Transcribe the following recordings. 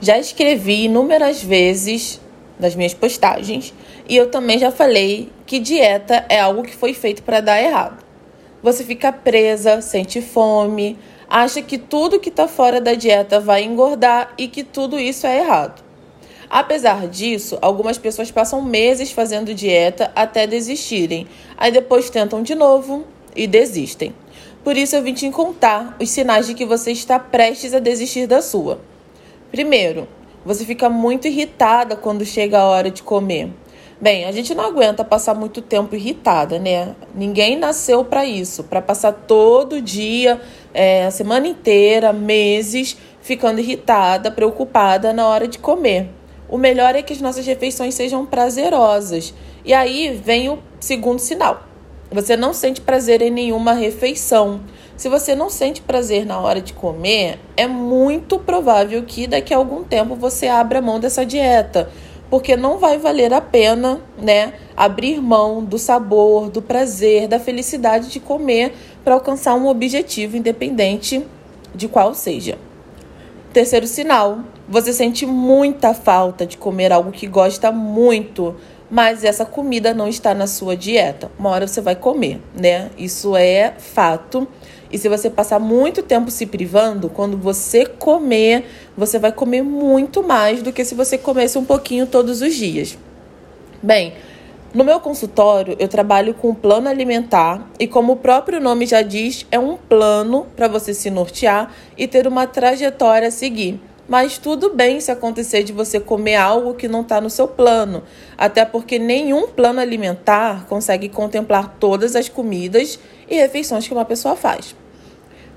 Já escrevi inúmeras vezes nas minhas postagens e eu também já falei que dieta é algo que foi feito para dar errado. Você fica presa, sente fome, acha que tudo que está fora da dieta vai engordar e que tudo isso é errado. Apesar disso, algumas pessoas passam meses fazendo dieta até desistirem, aí depois tentam de novo e desistem. Por isso eu vim te contar os sinais de que você está prestes a desistir da sua. Primeiro, você fica muito irritada quando chega a hora de comer. Bem, a gente não aguenta passar muito tempo irritada, né? Ninguém nasceu para isso, para passar todo dia, é, a semana inteira, meses, ficando irritada, preocupada na hora de comer. O melhor é que as nossas refeições sejam prazerosas. E aí vem o segundo sinal. Você não sente prazer em nenhuma refeição. Se você não sente prazer na hora de comer, é muito provável que daqui a algum tempo você abra mão dessa dieta, porque não vai valer a pena, né, abrir mão do sabor, do prazer, da felicidade de comer para alcançar um objetivo independente de qual seja. Terceiro sinal, você sente muita falta de comer algo que gosta muito, mas essa comida não está na sua dieta. Uma hora você vai comer, né? Isso é fato. E se você passar muito tempo se privando, quando você comer, você vai comer muito mais do que se você comesse um pouquinho todos os dias. Bem, no meu consultório, eu trabalho com plano alimentar e, como o próprio nome já diz, é um plano para você se nortear e ter uma trajetória a seguir. Mas tudo bem se acontecer de você comer algo que não está no seu plano, até porque nenhum plano alimentar consegue contemplar todas as comidas e refeições que uma pessoa faz.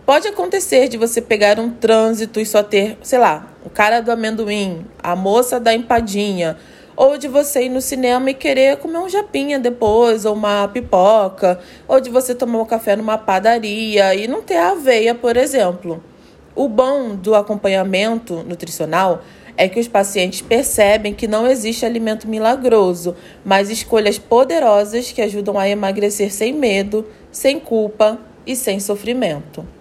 Pode acontecer de você pegar um trânsito e só ter, sei lá, o cara do amendoim, a moça da empadinha, ou de você ir no cinema e querer comer um japinha depois, ou uma pipoca, ou de você tomar um café numa padaria e não ter aveia, por exemplo. O bom do acompanhamento nutricional é que os pacientes percebem que não existe alimento milagroso, mas escolhas poderosas que ajudam a emagrecer sem medo, sem culpa e sem sofrimento.